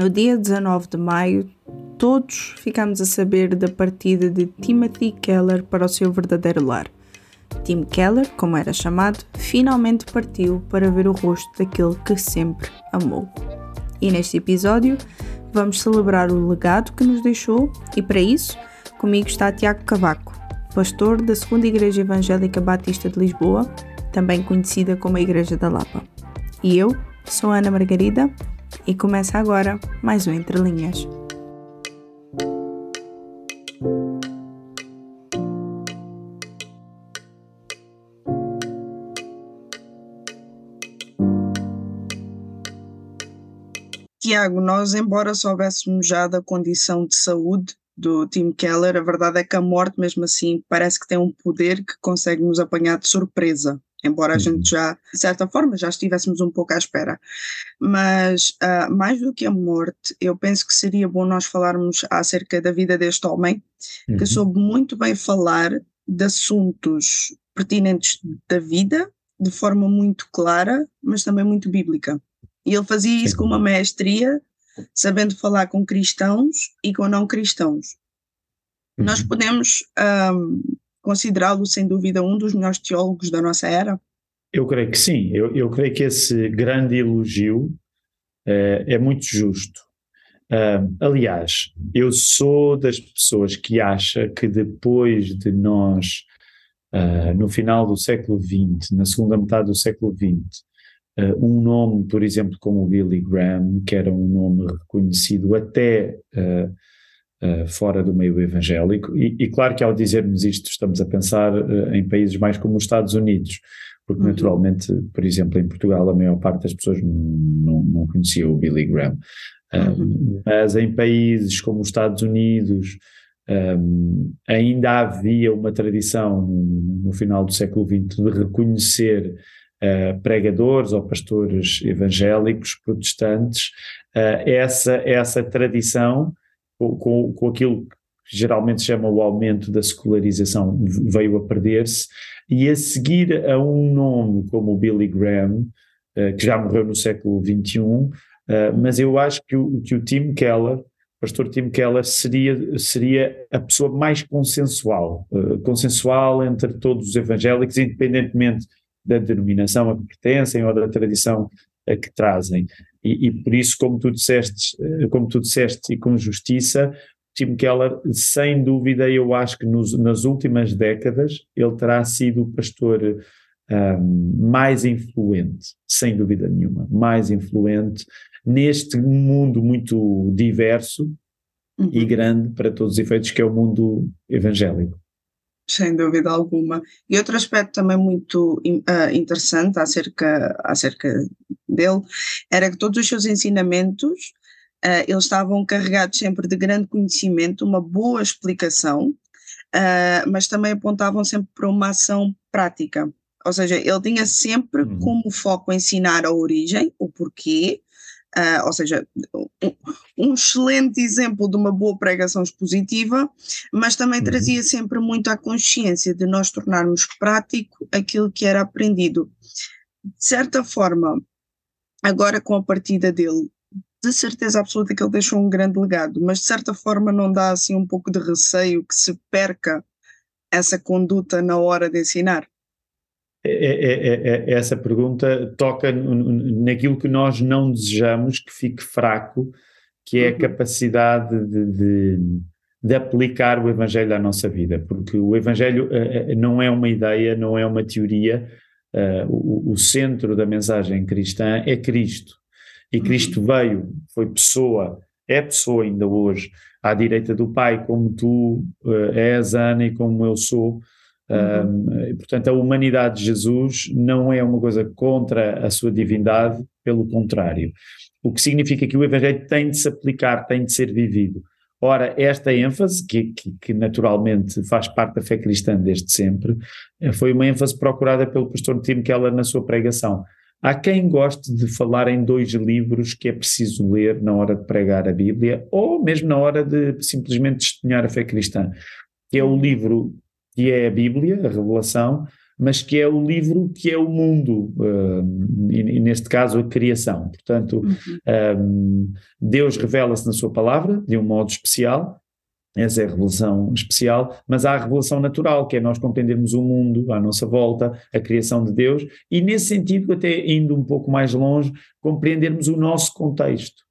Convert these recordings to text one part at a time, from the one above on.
No dia 19 de maio, todos ficamos a saber da partida de Timothy Keller para o seu verdadeiro lar. Tim Keller, como era chamado, finalmente partiu para ver o rosto daquele que sempre amou. E neste episódio vamos celebrar o legado que nos deixou e para isso comigo está Tiago Cavaco, pastor da Segunda Igreja Evangélica Batista de Lisboa, também conhecida como a Igreja da Lapa. E eu sou Ana Margarida e começa agora mais um Entre Linhas. Tiago, nós, embora soubéssemos já da condição de saúde do Tim Keller, a verdade é que a morte, mesmo assim, parece que tem um poder que consegue nos apanhar de surpresa embora a uhum. gente já, de certa forma, já estivéssemos um pouco à espera. Mas, uh, mais do que a morte, eu penso que seria bom nós falarmos acerca da vida deste homem, uhum. que soube muito bem falar de assuntos pertinentes da vida, de forma muito clara, mas também muito bíblica. E ele fazia isso com uma mestria, sabendo falar com cristãos e com não cristãos. Uhum. Nós podemos um, considerá-lo, sem dúvida, um dos melhores teólogos da nossa era? Eu creio que sim. Eu, eu creio que esse grande elogio uh, é muito justo. Aliás, eu sou das pessoas que acha que depois de nós, uh, no final do século XX, na segunda metade do século XX, um nome, por exemplo, como Billy Graham, que era um nome reconhecido até uh, fora do meio evangélico. E, e, claro que ao dizermos isto estamos a pensar uh, em países mais como os Estados Unidos, porque uhum. naturalmente, por exemplo, em Portugal a maior parte das pessoas não, não conhecia o Billy Graham. Uhum. mas em países como os Estados Unidos, um, ainda havia uma tradição no final do século XX de reconhecer uh, pregadores ou pastores evangélicos protestantes. Uh, essa, essa tradição com, com, aquilo que geralmente se chama o aumento da secularização, veio a perder-se, e a seguir a um nome como o Billy Graham, uh, que já morreu no século XXI, eh, mas eu acho que o, que o Tim Keller, o pastor Tim Keller, seria, seria a pessoa mais consensual, uh, consensual entre todos os evangélicos, independentemente da denominação a que pertencem ou da tradição a que trazem. E, e, por isso, como tu disseste, eh, como tu disseste e com justiça, Tim Keller, sem dúvida, eu acho que nos, nas últimas décadas ele terá sido o pastor um, mais influente, sem dúvida nenhuma, mais influente neste mundo muito diverso uhum. e grande para todos os efeitos que é o mundo evangélico sem dúvida alguma. E outro aspecto também muito uh, interessante acerca, acerca dele era que todos os seus ensinamentos uh, eles estavam carregados sempre de grande conhecimento, uma boa explicação, uh, mas também apontavam sempre para uma ação prática. Ou seja, ele tinha sempre uhum. como foco ensinar a origem, o porquê, Uh, ou seja, um, um, excelente exemplo de uma boa pregação expositiva, mas também uhum. trazia sempre muito a consciência de nós tornarmos prático aquilo que era aprendido. De certa forma, agora com a partida dele, de certeza absoluta que ele deixou um grande legado, mas de certa forma não dá assim um pouco de receio que se perca essa conduta na hora de ensinar? É é, é, é, essa pergunta toca naquilo que nós não desejamos que fique fraco, que é a uhum. capacidade de, de, de, aplicar o Evangelho à nossa vida, porque o Evangelho uh, não é uma ideia, não é uma teoria, uh, o, o, centro da mensagem cristã é Cristo. E uhum. Cristo veio, foi pessoa, é pessoa ainda hoje, à direita do Pai, como tu uh, és, Ana, e como eu sou. Um, portanto, a humanidade de Jesus não é uma coisa contra a sua divindade, pelo contrário. O que significa que o Evangelho tem de se aplicar, tem de ser vivido. Ora, esta ênfase, que, que, que, naturalmente faz parte da fé cristã desde sempre, eh, foi uma ênfase procurada pelo pastor Tim Keller na sua pregação. Há quem goste de falar em dois livros que é preciso ler na hora de pregar a Bíblia, ou mesmo na hora de simplesmente testemunhar a fé cristã, que é o livro que é a Bíblia, a Revelação, mas que é o livro que é o mundo, uh, e, e, neste caso a criação. Portanto, uhum. um, Deus revela-se na sua palavra de um modo especial, essa é a revelação especial, mas há a revelação natural, que é nós compreendermos o mundo à nossa volta, a criação de Deus, e nesse sentido, até indo um pouco mais longe, compreendermos o nosso contexto.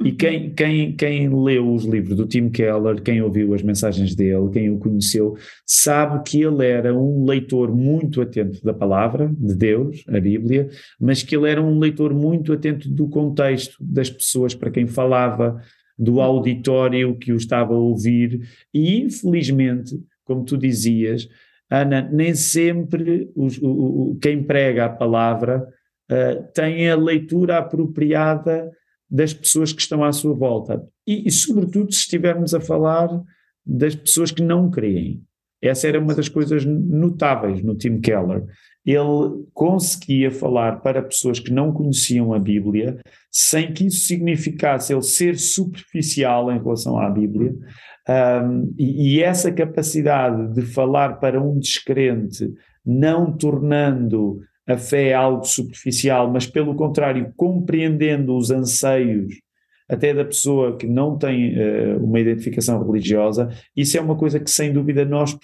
E uhum. quem, quem, quem leu os livros do Tim Keller, quem ouviu as mensagens dele, quem o conheceu, sabe que ele era um leitor muito atento da palavra de Deus, a Bíblia, mas que ele era um leitor muito atento do contexto das pessoas para quem falava, do auditório que o estava a ouvir, e infelizmente, como tu dizias, Ana, nem sempre os, o, o, quem prega a palavra uh, tem a leitura apropriada das pessoas que estão à sua volta. E, e, sobretudo, se estivermos a falar das pessoas que não creem. Essa era uma das coisas notáveis no Tim Keller ele conseguia falar para pessoas que não conheciam a Bíblia, sem que isso significasse ele ser superficial em relação à Bíblia, um, e, e, essa capacidade de falar para um descrente, não tornando a fé algo superficial, mas pelo contrário, compreendendo os anseios até da pessoa que não tem uh, uma identificação religiosa, isso é uma coisa que sem dúvida nós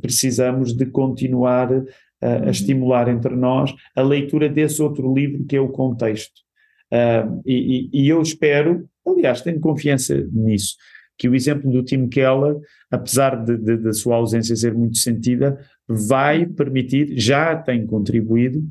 precisamos de continuar a, a estimular entre nós a leitura desse outro livro que é o contexto. Uh, e, e, eu espero, aliás, tenho confiança nisso, que o exemplo do Tim Keller, apesar da sua ausência ser muito sentida, vai permitir, já tem contribuído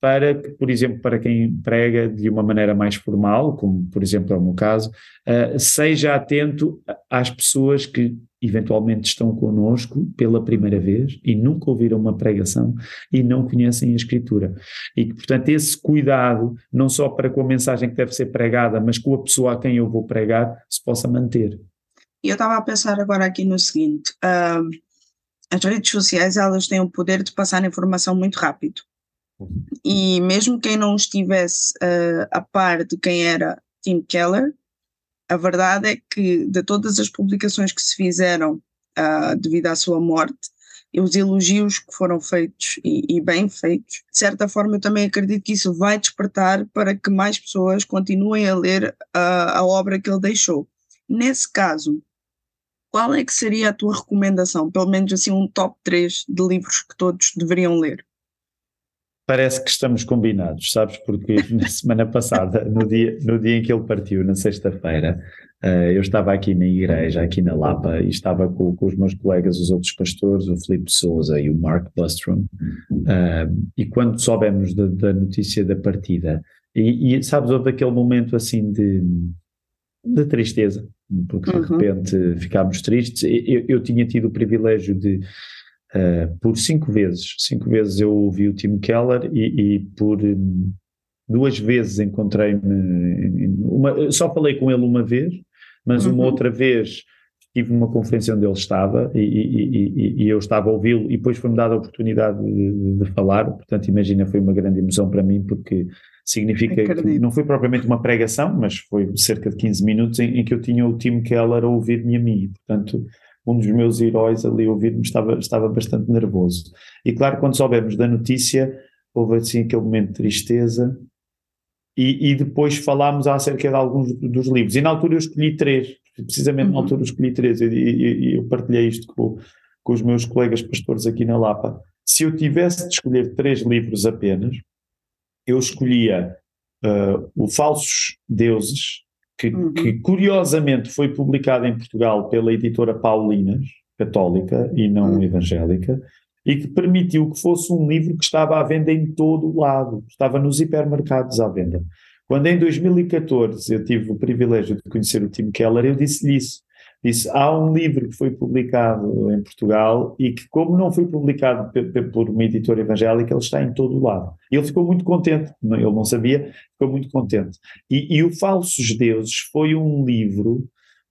para que, por exemplo, para quem prega de uma maneira mais formal, como por exemplo é o meu caso, uh, seja atento às pessoas que eventualmente estão connosco pela primeira vez e nunca ouviram uma pregação e não conhecem a Escritura. E que, portanto, esse cuidado, não só para com a mensagem que deve ser pregada, mas com a pessoa a quem eu vou pregar, se possa manter. E eu estava a pensar agora aqui no seguinte: uh, as redes sociais elas têm o poder de passar informação muito rápido. E mesmo quem não estivesse uh, a par de quem era Tim Keller, a verdade é que de todas as publicações que se fizeram uh, devido à sua morte, e os elogios que foram feitos e, e, bem feitos, de certa forma eu também acredito que isso vai despertar para que mais pessoas continuem a ler uh, a obra que ele deixou. Nesse caso, qual é que seria a tua recomendação? Pelo menos assim um top 3 de livros que todos deveriam ler parece que estamos combinados, sabes? Porque na semana passada, no dia, no dia em que ele partiu, na sexta-feira, uh, eu estava aqui na igreja, aqui na Lapa, e estava com, com os meus colegas, os outros pastores, o Filipe Souza e o Mark Bustrom, uh, e quando soubemos da, da notícia da partida, e, e, sabes, houve aquele momento assim de, de tristeza, porque de uhum. repente ficámos tristes. Eu, eu tinha tido o privilégio de Uh, por cinco vezes. Cinco vezes eu ouvi o Tim Keller e, e por um, duas vezes encontrei-me. Só falei com ele uma vez, mas uhum. uma outra vez tive uma conferência onde ele estava e, e, e eu estava a ouvi-lo e depois foi-me dada a oportunidade de, de, falar. Portanto, imagina, foi uma grande emoção para mim porque significa Acredito. que não foi propriamente uma pregação, mas foi cerca de 15 minutos em, em que eu tinha o Tim Keller a ouvir-me a mim. Portanto, um dos meus heróis ali a ouvir-me estava, estava bastante nervoso. E claro, quando soubemos da notícia, houve assim aquele momento de tristeza. E, e depois falámos acerca de alguns dos livros. E na altura eu escolhi três, precisamente uhum. na altura eu escolhi três. E eu, eu, eu, partilhei isto com, com os meus colegas pastores aqui na Lapa. Se eu tivesse de escolher três livros apenas, eu escolhia uh, o Falsos Deuses, que, uhum. que, curiosamente foi publicado em Portugal pela editora Paulinas, católica e não uhum. evangélica, e que permitiu que fosse um livro que estava à venda em todo o lado, estava nos hipermercados à venda. Quando em 2014 eu tive o privilégio de conhecer o Tim Keller, eu disse-lhe isso disse: há um livro que foi publicado em Portugal e que, como não foi publicado por uma editora evangélica, ele está em todo o lado. Ele ficou muito contente, ele não sabia, ficou muito contente. E, e o Falsos Deuses foi um livro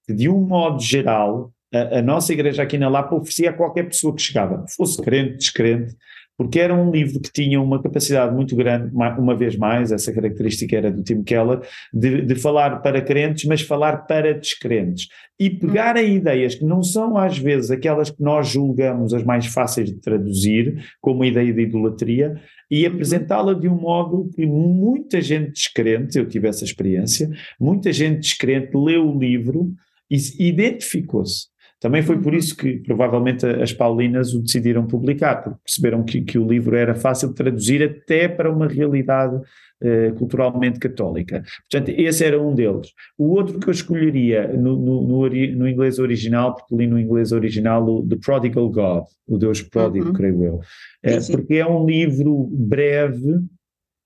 que, de um modo geral, a, a, nossa igreja aqui na Lapa oferecia a qualquer pessoa que chegava, fosse crente, descrente, porque era um livro que tinha uma capacidade muito grande, uma vez mais, essa característica era do Tim Keller, de, de falar para crentes, mas falar para descrentes. E pegar em ideias que não são às vezes aquelas que nós julgamos as mais fáceis de traduzir, como a ideia de idolatria, e apresentá-la de um modo que muita gente descrente, eu tive essa experiência, muita gente descrente leu o livro e identificou-se. Também foi por uhum. isso que provavelmente as Paulinas o decidiram publicar, porque perceberam que, que o livro era fácil de traduzir até para uma realidade eh, culturalmente católica. Portanto, esse era um deles. O outro que eu escolheria no, no, no, no inglês original, porque li no inglês original o The Prodigal God, o Deus Pródigo, uhum. creio eu, é, porque é um livro breve,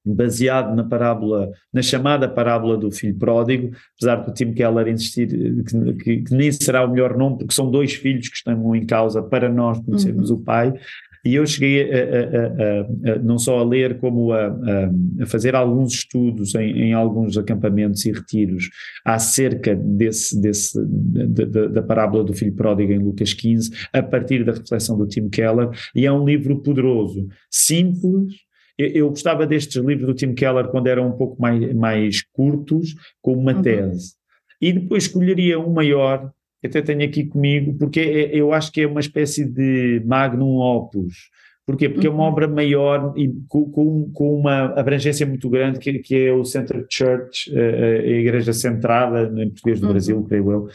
baseado na parábola, na chamada parábola do filho pródigo, apesar do Tim Keller insistir que, que, que, nem será o melhor nome, porque são dois filhos que estão em causa para nós conhecermos uhum. o pai. E eu cheguei a, a, a, não só a ler, como a, fazer alguns estudos em, em, alguns acampamentos e retiros acerca desse, desse, da, da, da parábola do filho pródigo em Lucas 15, a partir da reflexão do Tim Keller, e é um livro poderoso, simples, eu, gostava destes livros do Tim Keller quando eram um pouco mais, mais curtos, com uma uhum. tese. E depois escolheria um maior, até tenho aqui comigo, porque é, eu acho que é uma espécie de magnum opus. Porquê? Porque uhum. é uma uhum. obra maior e com, com, uma abrangência muito grande, que, que é o Center Church, a, a Igreja Centrada, em português do uhum. Brasil, creio eu.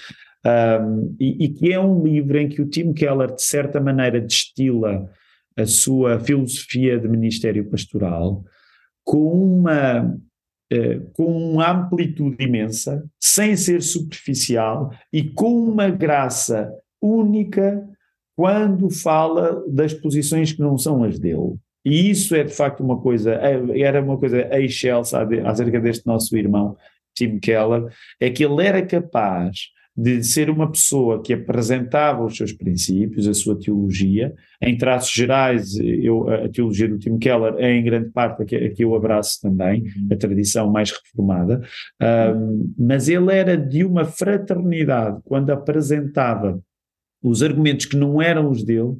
Um, e, e, que é um livro em que o Tim Keller, de certa maneira, destila a sua filosofia de ministério pastoral com uma, eh, com uma amplitude imensa, sem ser superficial e com uma graça única quando fala das posições que não são as dele. E isso é de facto uma coisa, é, era uma coisa excelsa acerca deste nosso irmão Tim Keller, é que ele era capaz de ser uma pessoa que apresentava os seus princípios, a sua teologia, em traços gerais, eu, a teologia do Tim Keller é em grande parte a que, a que eu abraço também, uhum. a tradição mais reformada, um, mas ele era de uma fraternidade quando apresentava os argumentos que não eram os dele,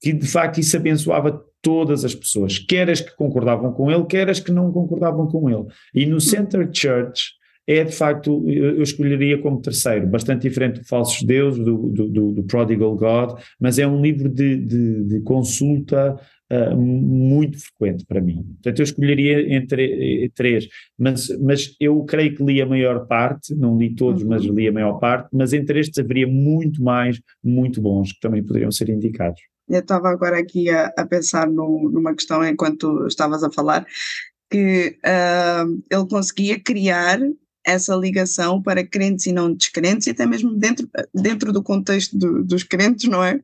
que de facto isso abençoava todas as pessoas, quer as que concordavam com ele, quer as que não concordavam com ele. E no Center Church, é de facto, eu escolheria como terceiro, bastante diferente do Falsos Deus, do, do, do Prodigal God, mas é um livro de, de, de consulta uh, muito frequente para mim. Portanto, eu escolheria entre eh, três, mas, mas eu creio que li a maior parte, não li todos, uhum. mas li a maior parte, mas entre estes haveria muito mais, muito bons, que também poderiam ser indicados. Eu estava agora aqui a, a pensar no, numa questão enquanto estavas a falar, que uh, ele conseguia criar essa ligação para crentes e não descrentes, e até mesmo dentro, dentro do contexto do, dos crentes, não é?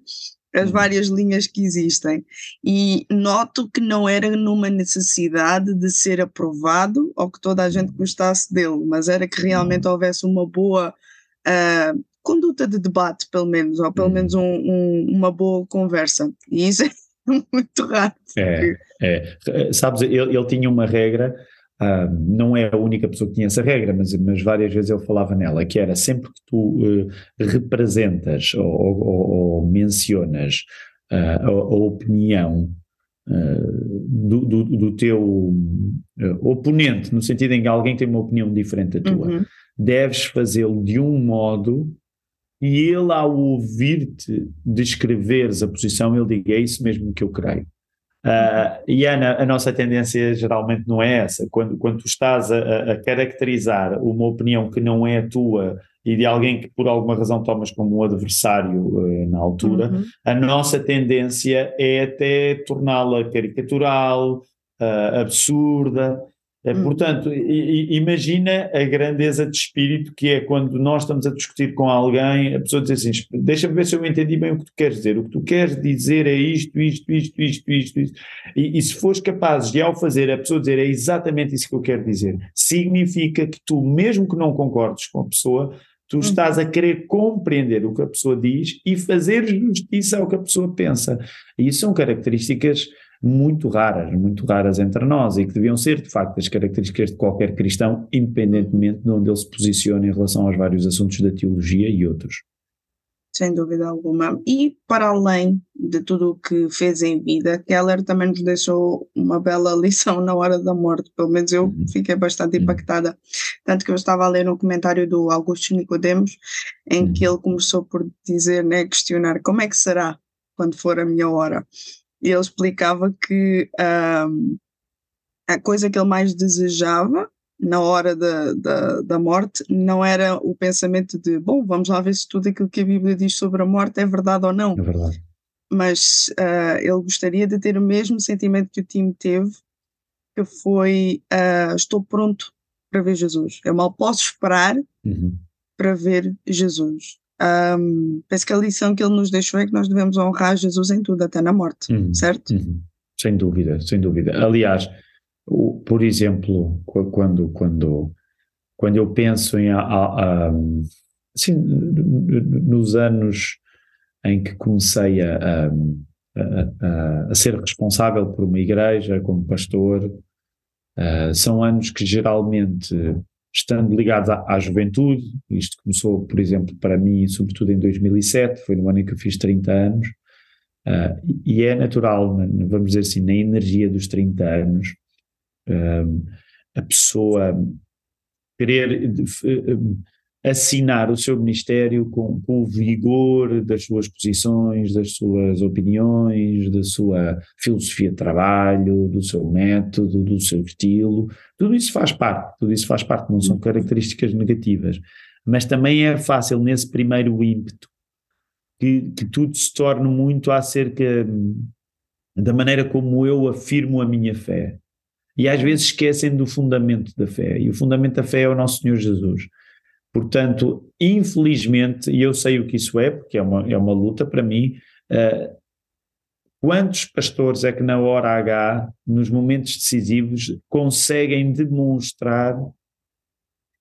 As uhum. várias linhas que existem. E noto que não era numa necessidade de ser aprovado ou que toda a gente gostasse dele, mas era que realmente uhum. houvesse uma boa uh, conduta de debate, pelo menos, ou pelo menos uhum. um, um, uma boa conversa. E isso é muito raro. É, é. Sabes, ele, ele tinha uma regra Uh, não é a única pessoa que tinha essa regra, mas, mas várias vezes ele falava nela, que era sempre que tu uh, representas ou, ou, ou mencionas uh, a, a, opinião do, do, do, teu oponente, no sentido em que alguém tem uma opinião diferente da tua, uhum. deves fazê-lo de um modo e ele, ao ouvir-te descreveres a posição, ele diga: É isso mesmo que eu creio. Uh, e Ana, a nossa tendência geralmente não é essa. Quando, quando tu estás a, a, caracterizar uma opinião que não é a tua e de alguém que por alguma razão tomas como um adversário uh, na altura, uhum. a nossa tendência é até torná-la caricatural, uh, absurda. Portanto, imagina a grandeza de espírito que é quando nós estamos a discutir com alguém, a pessoa diz assim: deixa-me ver se eu entendi bem o que tu queres dizer. O que tu queres dizer é isto, isto, isto, isto, isto, isto. E, e se fores capaz de, ao fazer, a pessoa dizer é exatamente isso que eu quero dizer, significa que tu, mesmo que não concordes com a pessoa, tu uhum. estás a querer compreender o que a pessoa diz e fazer justiça ao que a pessoa pensa. E isso são características muito raras, muito raras entre nós e que deviam ser, de facto, as características de qualquer cristão, independentemente de onde ele se posicione em relação aos vários assuntos da teologia e outros. sem dúvida alguma. E para além de tudo o que fez em vida, Keller também nos deixou uma bela lição na hora da morte, pelo menos eu uhum. fiquei bastante uhum. impactada. Tanto que eu estava a ler um comentário do Augusto Nicodemos, em que uhum. ele começou por dizer, né, questionar como é que será quando for a minha hora. E ele explicava que um, a coisa que ele mais desejava na hora da, da, da, morte não era o pensamento de, bom, vamos lá ver se tudo aquilo que a Bíblia diz sobre a morte é verdade ou não. É verdade. Mas uh, ele gostaria de ter o mesmo sentimento que o time teve, que foi, uh, estou pronto para ver Jesus. Eu mal posso esperar uhum. para ver Jesus. Um, penso que a lição que ele nos deixou é que nós devemos honrar Jesus em tudo, até na morte, uhum. certo? Uhum. Sem dúvida, sem dúvida. Aliás, por exemplo, quando, quando, quando eu penso em, assim, nos anos em que comecei a, a, a, a ser responsável por uma igreja como pastor, uh, são anos que geralmente, estando ligados à, à, juventude, isto começou, por exemplo, para mim, sobretudo em 2007, foi no ano em que eu fiz 30 anos, uh, e é natural, vamos dizer assim, na energia dos 30 anos, a pessoa querer assinar o seu ministério com, com, o vigor das suas posições, das suas opiniões, da sua filosofia de trabalho, do seu método, do seu estilo, tudo isso faz parte, tudo isso faz parte, não são características negativas, mas também é fácil nesse primeiro ímpeto que, que tudo se torne muito acerca da maneira como eu afirmo a minha fé, e às vezes esquecem do fundamento da fé. E o fundamento da fé é o nosso Senhor Jesus. Portanto, infelizmente, e eu sei o que isso é, porque é uma, é uma luta para mim, uh, quantos pastores é que na hora H, nos momentos decisivos, conseguem demonstrar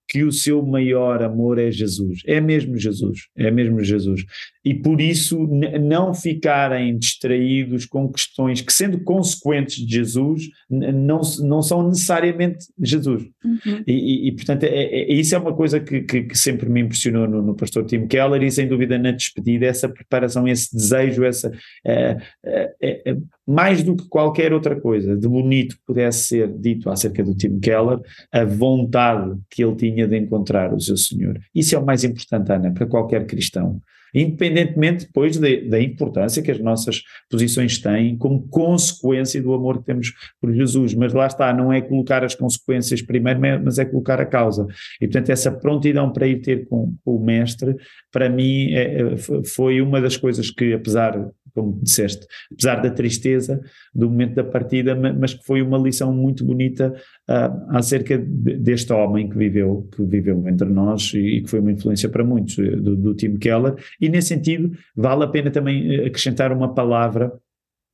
que o seu maior amor é Jesus. É mesmo Jesus, é mesmo Jesus. E por isso não ficarem distraídos com questões que, sendo consequentes de Jesus, não, não são necessariamente Jesus. Uhum. E, e, e, portanto, é, é, isso é uma coisa que, que, que sempre me impressionou no, no, pastor Tim Keller e sem dúvida na despedida, essa preparação, esse desejo, essa é, é, é, mais do que qualquer outra coisa de bonito que pudesse ser dito acerca do Tim Keller, a vontade que ele tinha de encontrar o seu Senhor. Isso é o mais importante, Ana, para qualquer cristão independentemente depois de, da importância que as nossas posições têm como consequência do amor que temos por Jesus. Mas lá está, não é colocar as consequências primeiro, mas é colocar a causa. E portanto, essa prontidão para ir ter com, com o Mestre, para mim, é, é foi uma das coisas que, apesar como disseste, apesar da tristeza do momento da partida, mas que foi uma lição muito bonita uh, acerca deste homem que viveu, que viveu entre nós e, que foi uma influência para muitos, eh, do, do Tim Keller, e nesse sentido vale a pena também eh, acrescentar uma palavra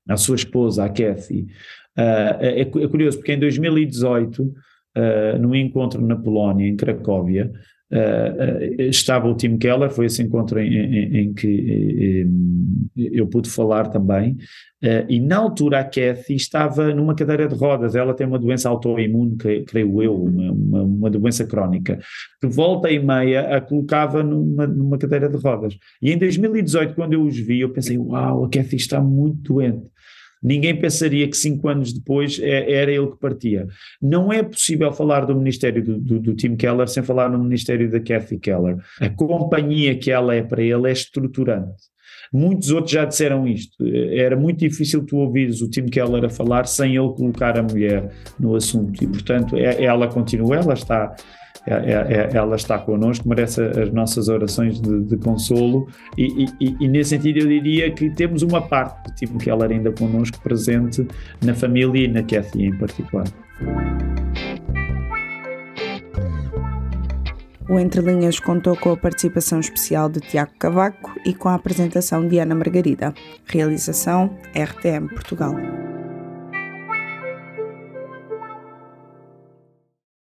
à sua esposa, à Kathy. Uh, é, é, curioso porque em 2018, uh, no encontro na Polónia, em Cracóvia, Uh, estava o Tim Keller, foi esse encontro em, em, em que eu pude falar também, uh, e na altura a Kathy estava numa cadeira de rodas, ela tem uma doença autoimune, creio eu, uma, uma, uma, doença crónica, que volta e meia a colocava numa, numa cadeira de rodas. E em 2018, quando eu os vi, eu pensei, uau, a Kathy está muito doente ninguém pensaria que cinco anos depois é, era ele que partia. Não é possível falar do ministério do, do, do, Tim Keller sem falar no ministério da Kathy Keller. A companhia que ela é para ele é estruturante. Muitos outros já disseram isto. Era muito difícil tu ouvires o Tim Keller a falar sem ele colocar a mulher no assunto. E, portanto, é, ela continua, ela está ela está connosco, merece as nossas orações de, de consolo e, e, e, nesse sentido eu diria que temos uma parte do que ela ainda connosco presente na família e na Cathy em particular. O Entre Linhas contou com a participação especial de Tiago Cavaco e com a apresentação de Ana Margarida. Realização RTM Portugal.